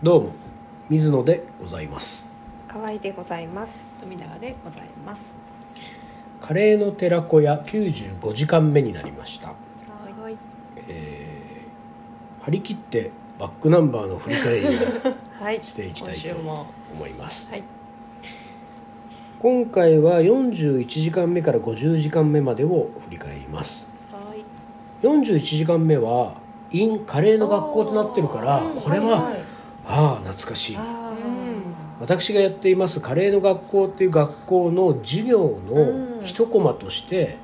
どうも水野でございます。可愛いでございます。富永でございます。カレーの寺子屋95時間目になりました、はいえー張り切ってバックナンバーの振り返りを はい。していきたいと今週も思います。はい今回は41時間目から50時間目までを振り返ります。はい。41時間目は in カレーの学校となってるからうん。これは、いいああ懐かしい。あ私がやっていますカレーの学校っていう学校の授業の一コマとして、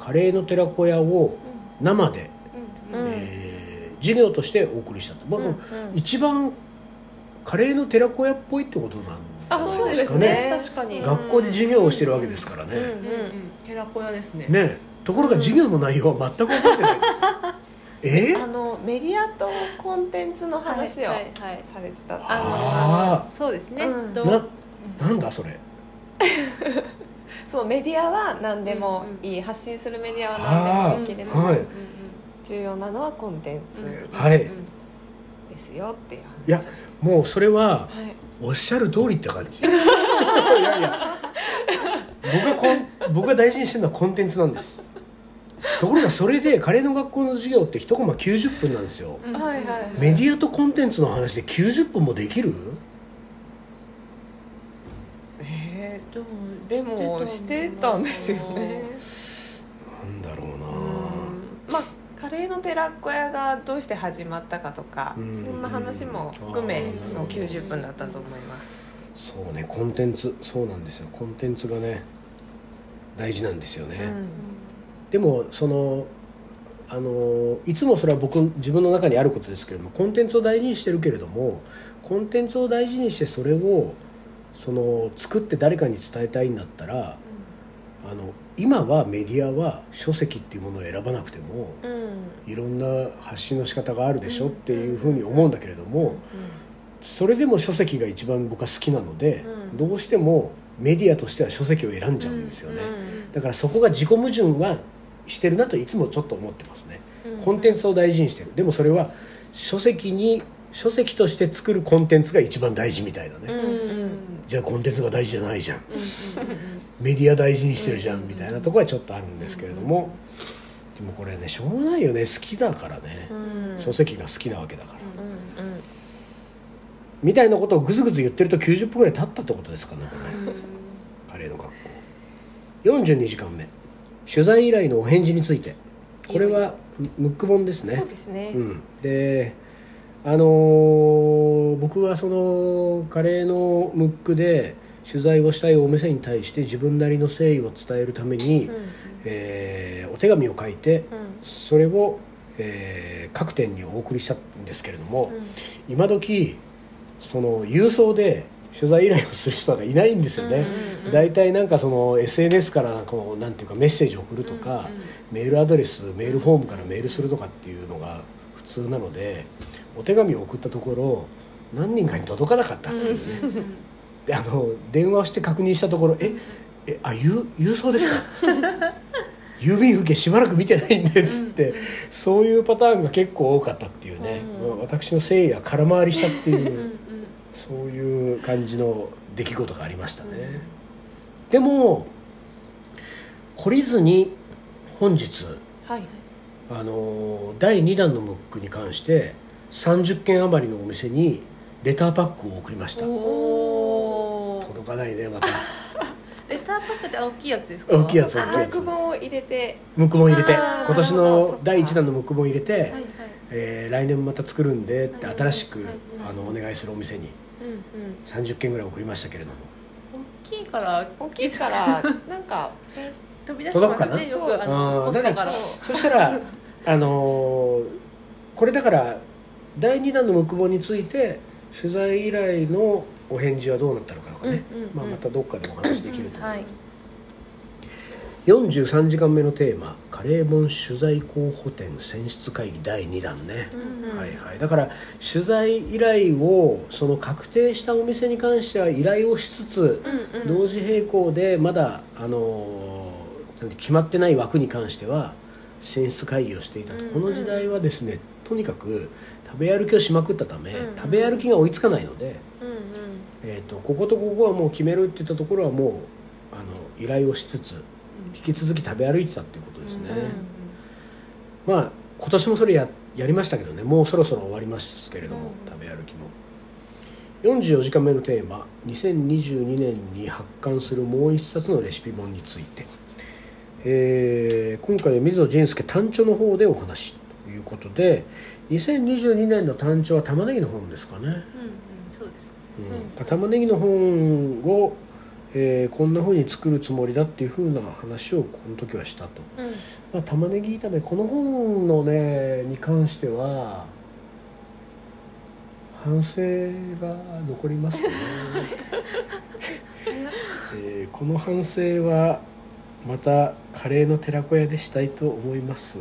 カレーの寺子屋を生で、ーうんえー授業としてお送りしたと、まあうんうん。一番カレーの寺子屋っぽいってことなんですあそうですかね。確かに。うん学校で授業をしてるわけですからね、うんうんうん。寺子屋ですね。ねところが授業の内容は全く覚えてないです え？あのメディアとコンテンツの話をはいはいはい。されてた。ああのそうですね。うん。どう？ななんだそれ？そうメディアは何でもいい発信するメディアは何でもいいけれども、はい。重要なのはコンテンツはい。ですよっていう話。いやもうそれははい。おっしゃる通りって感じ。いやいや。僕がこん僕が大事にしてるのはコンテンツなんです ところがそれでカレーの学校の授業って一コマ90分なんですよ。うん。はいはいはい。メディアとコンテンツの話で90分もできる？えでもーでもしてたんですよね。なんだろううん。なまあカレーの寺子屋がどうして始まったかとかうん。そんな話も含めのあー。90分だったと思います。そうねコンテンツそうなんですよ。コンテンツがね大事なんですよね、うんでもそのあのいつもそれは僕自分の中にあることですけれどもコンテンツを大事にしてるけれどもコンテンツを大事にしてそれをその作って誰かに伝えたいんだったらあの今はメディアは書籍っていうものを選ばなくてもうん。いろんな発信の仕方があるでしょっていうふうに思うんだけれどもそれでも書籍が一番僕は好きなのでうん。どうしてもメディアとしては書籍を選んじゃうんですよね。だからそこが自己矛盾はしてるなといつもちょっと思ってますね、コンテンツを大事にしてる。でもそれは書籍に書籍として作るコンテンツが一番大事みたいなね、うんうん。じゃあコンテンツが大事じゃないじゃん、メディア大事にしてるじゃんみたいなところはちょっとあるんですけれども、でもこれねしょうがないよね。好きだからね、うん。書籍が好きなわけだから、うんうんみたいなことをぐずぐず言ってると90分ぐらい経ったってことですかねこれ、カレーの学校。42時間目取材依頼のお返事について。これはムック本ですね。そうですね。うん、であのー僕はそのカレーのムックで取材をしたいお店に対して自分なりの誠意を伝えるために、うん。えーお手紙を書いてうん。それを、えー各店にお送りしたんですけれども、今時その郵送で取材依頼をする人がいないんですよね、うん大体なんかその SNS からこうなんていうかメッセージを送るとか、メールアドレスメールフォームからメールするとかっていうのが普通なのでお手紙を送ったところ何人かに届かなかったっていうね、であの電話をして確認したところ「ええあ郵郵送ですか? 」郵便受けしばらく見てないんでっつって、そういうパターンが結構多かったっていうね、うん私の誠意が空回りしたっていう、そういう感じの出来事がありましたね、でも懲りずに本日はいあの第2弾のムックに関して30件余りのお店にレターパックを送りました。おー。届かないねまた。レターパックって大きいやつですか？大きいやつあ大きいやつ。木本を入れてムック本入れて今年の第1弾のムック本入れて、はいはいえー来年もまた作るんでってはい新しくはいあのお願いするお店にうんうん30件ぐらい送りましたけれども。大きいから。大きいから なんかえ飛び出してますよね。よくあのう。んポストから。そしたら あのーこれだから第2弾のムック本について取材依頼のお返事はどうなったのかとかね、うんうんうん。まあ、またどっかでお話できると思います、はい43時間目のテーマ「カレー本取材候補店選出会議第2弾ね」うんはいはい、だから取材依頼をその確定したお店に関しては依頼をしつつ、うんうん。同時並行でまだ、あの決まってない枠に関しては選出会議をしていたと、うんうん。この時代はですねとにかく食べ歩きをしまくったため、うんうん。食べ歩きが追いつかないので、うんうん。えー、とこことここはもう決めるって言ったところはもうあの依頼をしつつ引き続き食べ歩いてたっていうことですね、まあ今年もそれややりましたけどね。もうそろそろ終わりますけれども、うん。食べ歩きも。44時間目のテーマ2022年に発刊するもう一冊のレシピ本について、えー今回は水野仁介単調の方でお話ということで2022年の単調は玉ねぎの本ですかね、うんうん。そうです。うん。玉ねぎの本を、えーこんな風に作るつもりだっていう風な話をこの時はしたと、うん。まあ、玉ねぎ炒めこの本のねに関しては反省が残りますね、えーこの反省はまたカレーの寺子屋でしたいと思います。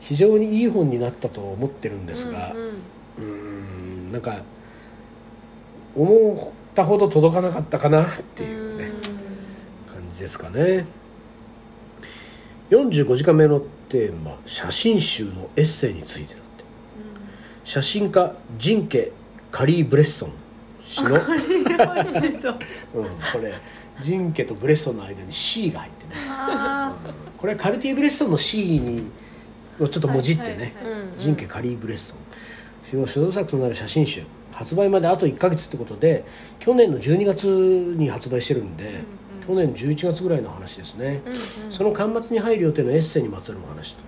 非常にいい本になったと思ってるんですが、うんうん。うーんなんか思ったほど届かなかったかなっていうね感じですかね。45時間目のテーマ「写真集のエッセイについて」だって。写真家ジンケ・カリー・ブレッソン氏の、うん、これジンケとブレッソンの間に C が入ってね、あうんこれカルティ・ブレッソンの C にをちょっともじってね、はいはいはい。うん。ジンケ・カリー・ブレッソン氏の所蔵作となる写真集発売まであと1ヶ月ってことで去年の12月に発売してるんで、去年11月ぐらいの話ですね、うんうん。その巻末に入る予定のエッセイにまつわるお話と。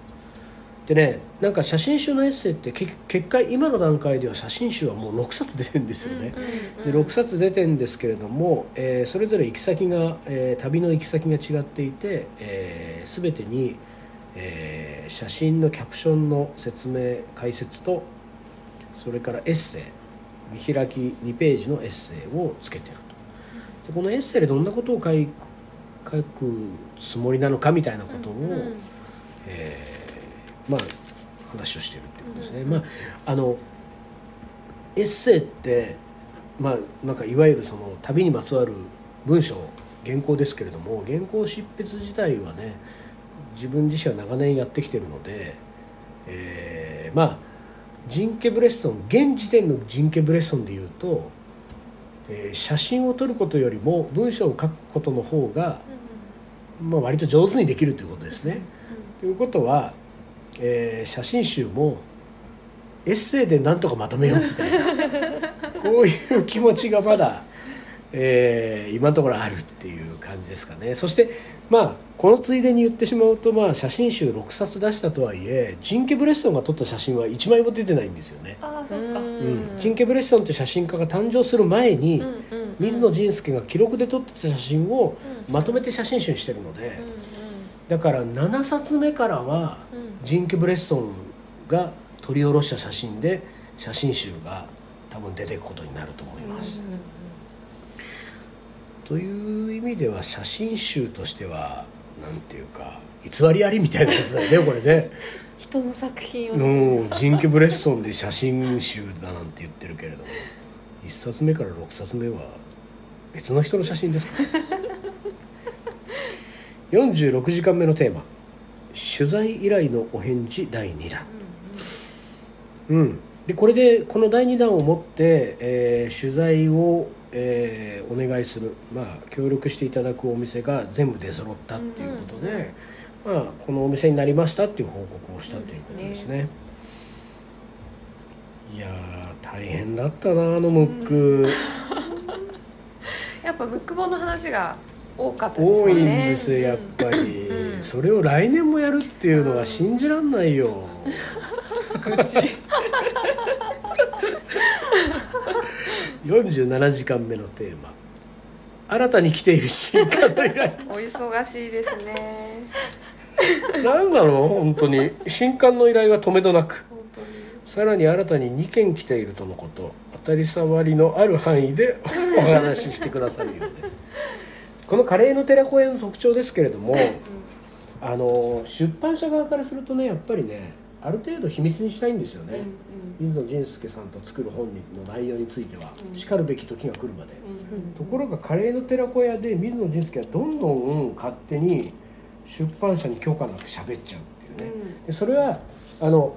でねなんか写真集のエッセイってけ結果今の段階では写真集はもう6冊出てるんですよね、で6冊出てるんですけれども、えーそれぞれ行き先が、えー旅の行き先が違っていて、えー全てに、えー写真のキャプションの説明解説とそれからエッセイ見開き2ページのエッセイをつけてるとでこのエッセイでどんなことを書い書くつもりなのかみたいなことを、えーまあ話をしてるっていうことですね。まああのエッセイってまあなんかいわゆるその旅にまつわる文章原稿ですけれども原稿執筆自体はね自分自身は長年やってきてるので、えーまあジンケ・ブレッソン現時点のジンケ・ブレッソンでいうと、えー写真を撮ることよりも文章を書くことの方が、まあ、割と上手にできるということですね。ということは、えー写真集もエッセイでなんとかまとめようみたいな。こういう気持ちがまだ、えー今のところあるっていう感じですかね。そしてまあこのついでに言ってしまうと、まあ、写真集6冊出したとはいえジンケ・ブレッソンが撮った写真は1枚も出てないんですよね。ああそっか。うん。ジンケ・ブレッソンという写真家が誕生する前に、うんうん水野仁介が記録で撮ってた写真をまとめて写真集にしてるので、だから7冊目からはジンケ・ブレッソンが撮り下ろした写真で写真集が多分出ていくことになると思います。という意味では写真集としてはなんていうか偽りありみたいなことだよねこれね。人の作品を。うん、ジンケ・ブレッソンで写真集だなんて言ってるけれども1冊目から6冊目は別の人の写真ですか？46時間目のテーマ「取材依頼のお返事第2弾」うん、でこれでこの第2弾をもって、えー取材を、えーお願いする、まあ、協力していただくお店が全部出揃ったっていうことで、まあ、このお店になりましたっていう報告をしたということですね。いやー大変だったなあのムック、やっぱムック本の話が多かったです多いんですよやっぱり、うん。それを来年もやるっていうのは信じらんないよ、47時間目のテーマ。新たに来ている新刊の依頼お忙しいですね。何なの？本当に。新刊の依頼は止めどなく。さらに新たに2件来ているとのこと。当たり障りのある範囲でお話ししてくださるようです。このカレーの寺子屋の特徴ですけれども、あの出版社側からするとねやっぱりねある程度秘密にしたいんですよね、水野仁介さんと作る本の内容については、しかるべき時が来るまで、ところがカレーの寺子屋で水野仁介はどんどん勝手に出版社に許可なく喋っちゃうっていうね、でそれはあの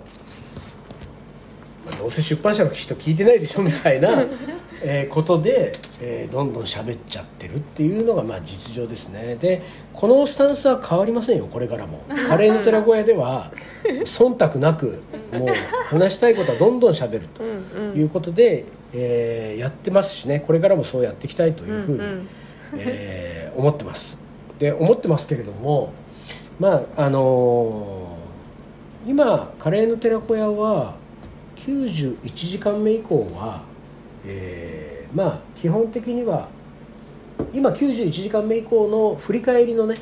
まあどうせ出版社の人聞いてないでしょみたいな、えーことで、えーどんどん喋っちゃってるっていうのがまあ実情ですね。でこのスタンスは変わりませんよこれからも。カレーの寺子屋では忖度なくもう話したいことはどんどん喋るということで、えーやってますしね。これからもそうやっていきたいというふうに、うんうん。えー思ってます。で思ってますけれどもまああのー今カレーの寺子屋は91時間目以降は、えーまあ基本的には今91時間目以降の振り返りのね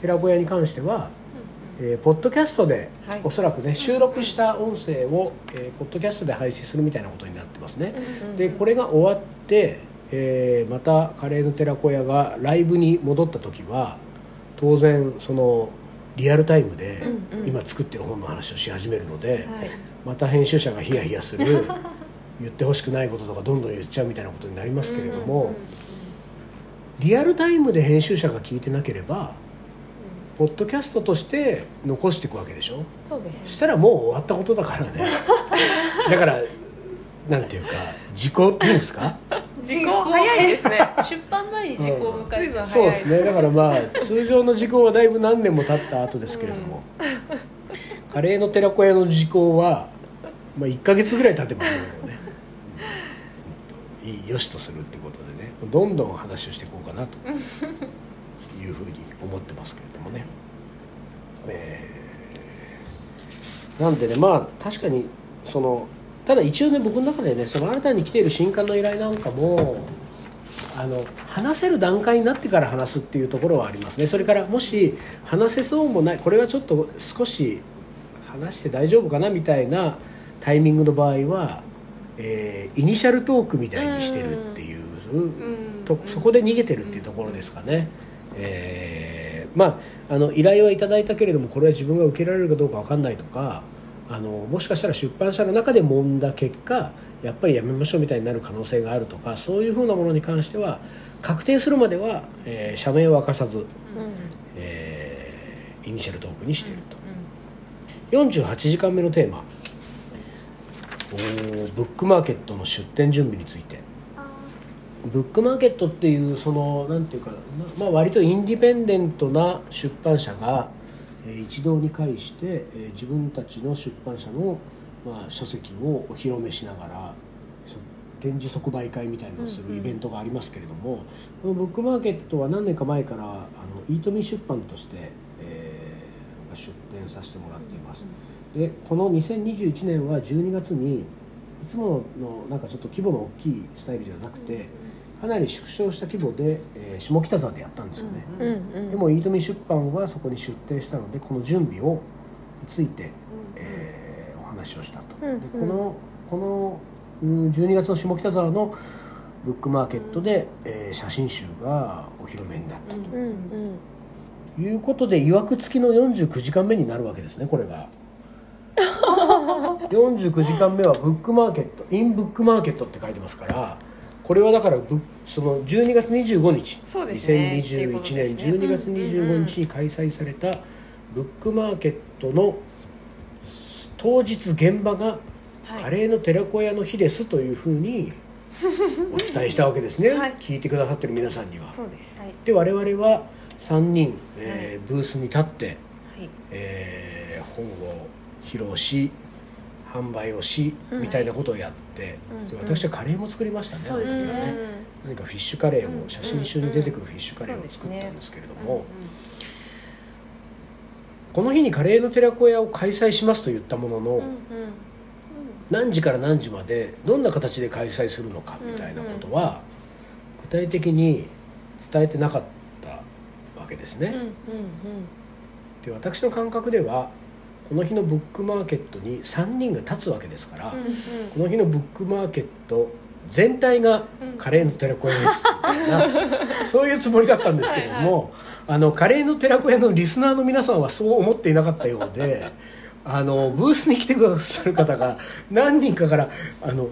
寺子屋に関しては、えーポッドキャストで、はい。おそらくね収録した音声を、えーポッドキャストで配信するみたいなことになってますね。でこれが終わって、えーまたカレーの寺子屋がライブに戻った時は当然そのリアルタイムで今作ってる本の話をし始めるので、はい。また編集者がヒヤヒヤする 言ってほしくないこととかどんどん言っちゃうみたいなことになりますけれども、リアルタイムで編集者が聞いてなければポッドキャストとして残していくわけでしょ？そうです。そしたらもう終わったことだからね。だからなんていうか時効っていうんですか？時効。早いですね。出版前に時効を迎えちゃう、そうですね。だからまあ通常の時効はだいぶ何年も経った後ですけれども、カレーの寺子屋の時効は、まあ、1か月ぐらい経てばもうね、うんいいよしとするってことでねどんどん話をしていこうかなと いうふうに思ってますけれどもね、えーなんでねまあ確かにそのただ一応ね僕の中でねその新たに来ている新刊の依頼なんかもあの話せる段階になってから話すっていうところはありますね。それからもし話せそうもないこれはちょっと少し話して大丈夫かなみたいなタイミングの場合は、えーイニシャルトークみたいにしてるっていう、とそこで逃げてるっていうところですかね。えーまああの依頼はいただいたけれどもこれは自分が受けられるかどうか分かんないとかあのもしかしたら出版社の中で揉んだ結果やっぱりやめましょうみたいになる可能性があるとかそういうふうなものに関しては確定するまでは、えー社名を明かさず、えーイニシャルトークにしていると。48時間目のテーマブックマーケットの出店準備について。ブックマーケットっていうそのなんていうかな、まあ、割とインディペンデントな出版社が、えー一堂に会して、えー自分たちの出版社の、まあ、書籍をお披露目しながらそ展示即売会みたいなのをするイベントがありますけれども、このブックマーケットは何年か前からあのイートミー出版として、えー出展させてもらっています。でこの2021年は12月にいつものなんかちょっと規模の大きいスタイルじゃなくてかなり縮小した規模で、えー下北沢でやったんですよね、うんうん。でもイートミー出版はそこに出展したのでこの準備をについて、えーお話をしたと、うんうん。でこのこのうん12月の下北沢のブックマーケットで、えー写真集がお披露目になったうんうん。ということでいわくつきの49時間目になるわけですねこれが 49時間目はブックマーケットインブックマーケットって書いてますからこれはだからブその12月25日そうですね。2021っていう年ことですね。12月25日に開催されたブックマーケットの当日現場がはい。カレーの寺子屋の日ですというふうにお伝えしたわけですね、はい。聞いてくださってる皆さんには。そうです。はい。で我々は3人、えーブースに立って、はい。えー本を披露し販売をし、うん。みたいなことをやって、うん。で私はカレーも作りましたね、そうですね。何かフィッシュカレーを、写真集に出てくるフィッシュカレーを作ったんですけれども、この日にカレーの寺子屋を開催しますと言ったものの、何時から何時までどんな形で開催するのかみたいなことは、具体的に伝えてなかったわけですね。で私の感覚ではこの日のブックマーケットに3人が立つわけですから、うんうん。この日のブックマーケット全体がカレーの寺子屋です。みたいなそういうつもりだったんですけれどもあのカレーの寺子屋のリスナーの皆さんはそう思っていなかったようで あのブースに来てくださる方が何人かから「あの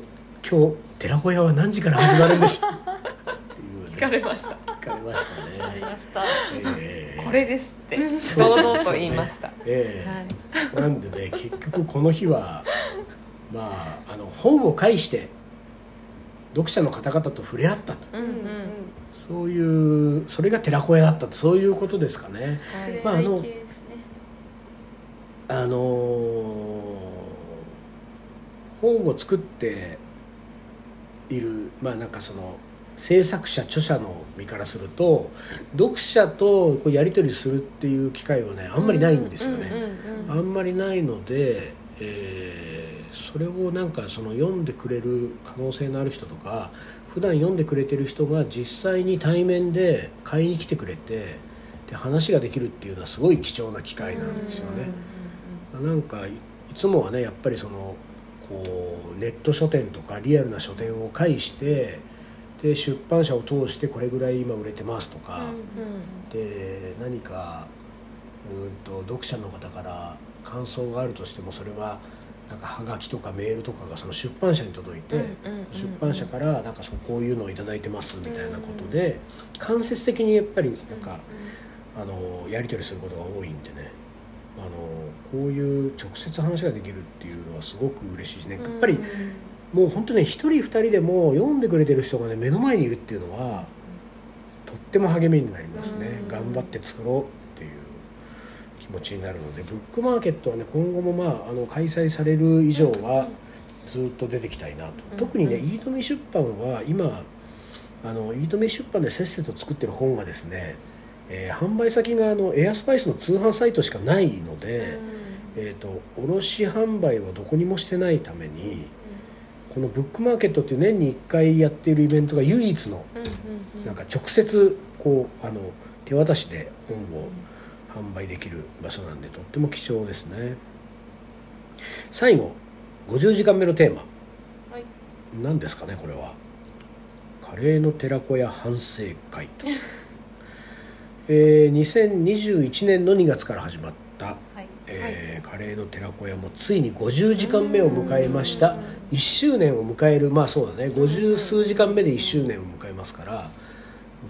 今日寺子屋は何時から始まるんでしょう?」っていうね。聞かれました。聞かれましたありね。ました。えーこれですって。堂々と言いました。ええ。はい。なんでね結局この日はまああの本を介して読者の方々と触れ合ったと。うんうんそういうそれが寺子屋だったと。そういうことですかね。はい。まああのね。あのー本を作っているまあなんかその制作者著者の身からすると読者とこうやり取りするっていう機会はねあんまりないんですよね。あんまりないので、えーそれをなんかその読んでくれる可能性のある人とか普段読んでくれてる人が実際に対面で買いに来てくれてで話ができるっていうのはすごい貴重な機会なんですよね。なんかいいつもはねやっぱりそのこうネット書店とかリアルな書店を介してで出版社を通してこれぐらい今売れてますとか、で何かうんと読者の方から感想があるとしてもそれはなんかはがきとかメールとかがその出版社に届いて、出版社からなんかそうこういうのを頂いただいてますみたいなことで、間接的にやっぱりなんか、あのやり取りすることが多いんでね。あのこういう直接話ができるっていうのはすごく嬉しいですね。やっぱりもう本当ね一人二人でも読んでくれてる人がね目の前にいるっていうのはとっても励みになりますね、うん。頑張って作ろうっていう気持ちになるのでブックマーケットはね今後もまああの開催される以上はずっと出てきたいなと、うん特にねうん飯富出版は今あの飯富出版でせっせと作ってる本がですね、えー販売先があのエアスパイスの通販サイトしかないので、えー、と卸販売はどこにもしてないためにこのブックマーケットっていう年に1回やっているイベントが唯一のなんか直接こうあの手渡しで本を販売できる場所なんでとっても貴重ですね。最後50時間目のテーマ。はい。何ですかねこれは。カレーの寺子屋反省会と、えー2021年の2月から始まったはいえーカレーの寺子屋もついに50時間目を迎えました。1周年を迎えるまあそうだね。50数時間目で1周年を迎えますから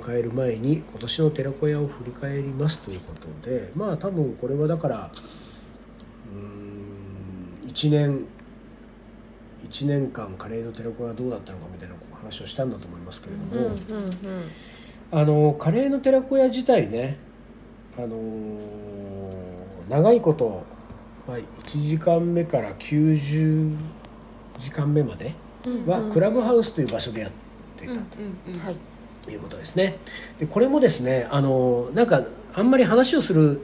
迎える前に今年の寺子屋を振り返りますということでまあ多分これはだからうーん1年1年間カレーの寺子屋はどうだったのかみたいな話をしたんだと思いますけれども、あのカレーの寺子屋自体ねあのー長いこと、まあ、1時間目から90時間目まではクラブハウスという場所でやっていたはい。ということですね。でこれもですねあのーなんかあんまり話をする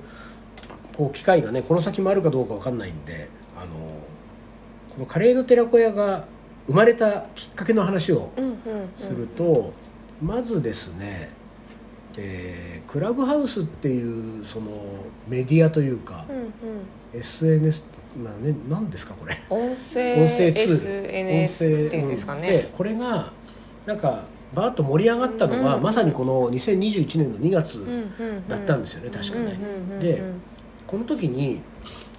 こう機会がねこの先もあるかどうかわかんないんであのーこのカレーの寺子屋が生まれたきっかけの話をすると、まずですね、えークラブハウスっていうそのメディアというか、SNS まあね何ですかこれ？音声音声ツール SNS っていうんですかうん。ねでこれがなんかバーッと盛り上がったのは、うん。まさにこの2021年の2月だったんですよね、確かね、でこの時に、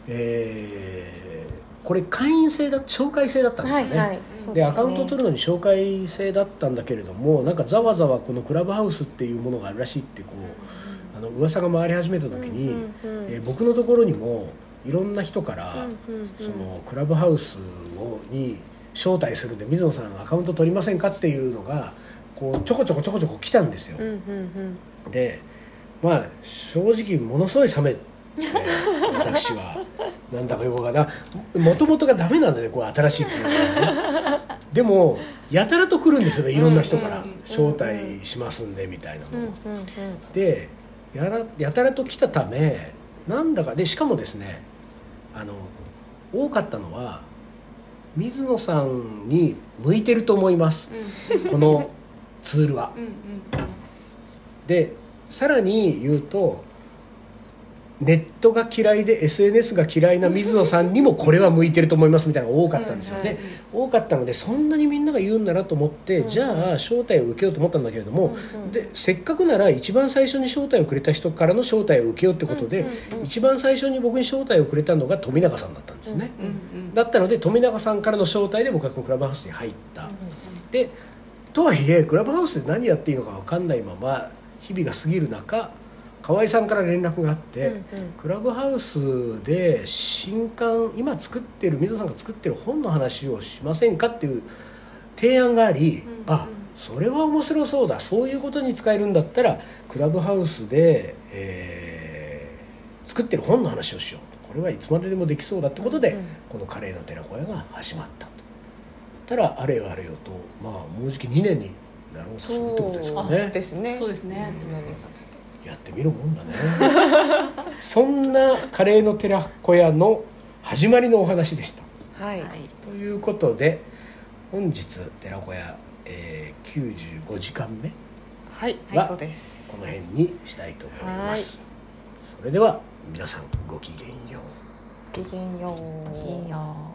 えーこれ会員制だ紹介制だったんですよね、はいはいでアカウントを取るのに紹介制だったんだけれどもなんかざわざわこのクラブハウスっていうものがあるらしいってこうあの噂が回り始めた時に、えー僕のところにもいろんな人から、そのクラブハウスをに招待するんで水野さんアカウント取りませんかっていうのがこうちょこちょこちょこちょこ来たんですよ。でまあ正直ものすごい冷めて私はなんだかよくわかんない。もともとがダメなんだねこう新しいツールがね。でもやたらと来るんですよねいろんな人から。招待しますんでみたいなの。をでやらやたらと来たためなんだかでしかもですねあの多かったのは水野さんに向いてると思います。このツールは。でさらに言うとネットが嫌いで SNS が嫌いな水野さんにもこれは向いてると思いますみたいなのが多かったんですよ、うんはいで多かったのでそんなにみんなが言うんだなと思って、じゃあ招待を受けようと思ったんだけれども、でせっかくなら一番最初に招待をくれた人からの招待を受けようってことで、一番最初に僕に招待をくれたのが富永さんだったんですね、だったので富永さんからの招待で僕はこのクラブハウスに入った、でとはいえクラブハウスで何やっていいのか分かんないまま日々が過ぎる中河合さんから連絡があって、うんうん。クラブハウスで新刊今作ってる水野さんが作ってる本の話をしませんかっていう提案があり、うんあそれは面白そうだそういうことに使えるんだったらクラブハウスで、えー作ってる本の話をしようと。これはいつまででもできそうだってことで、うんうん。このカレーの寺子屋が始まったと。たらあれよあれよとまあもうじき2年になろうとするってことですかそうね。ですね。そうですね。何月とやってみるもんだね。そんなカレーの寺子屋の始まりのお話でした。はい、はいということで本日寺子屋、えー、95時間目はい、はそうです。この辺にしたいと思います。それでは皆さんごきげんよう。ごきげんよう。いいよ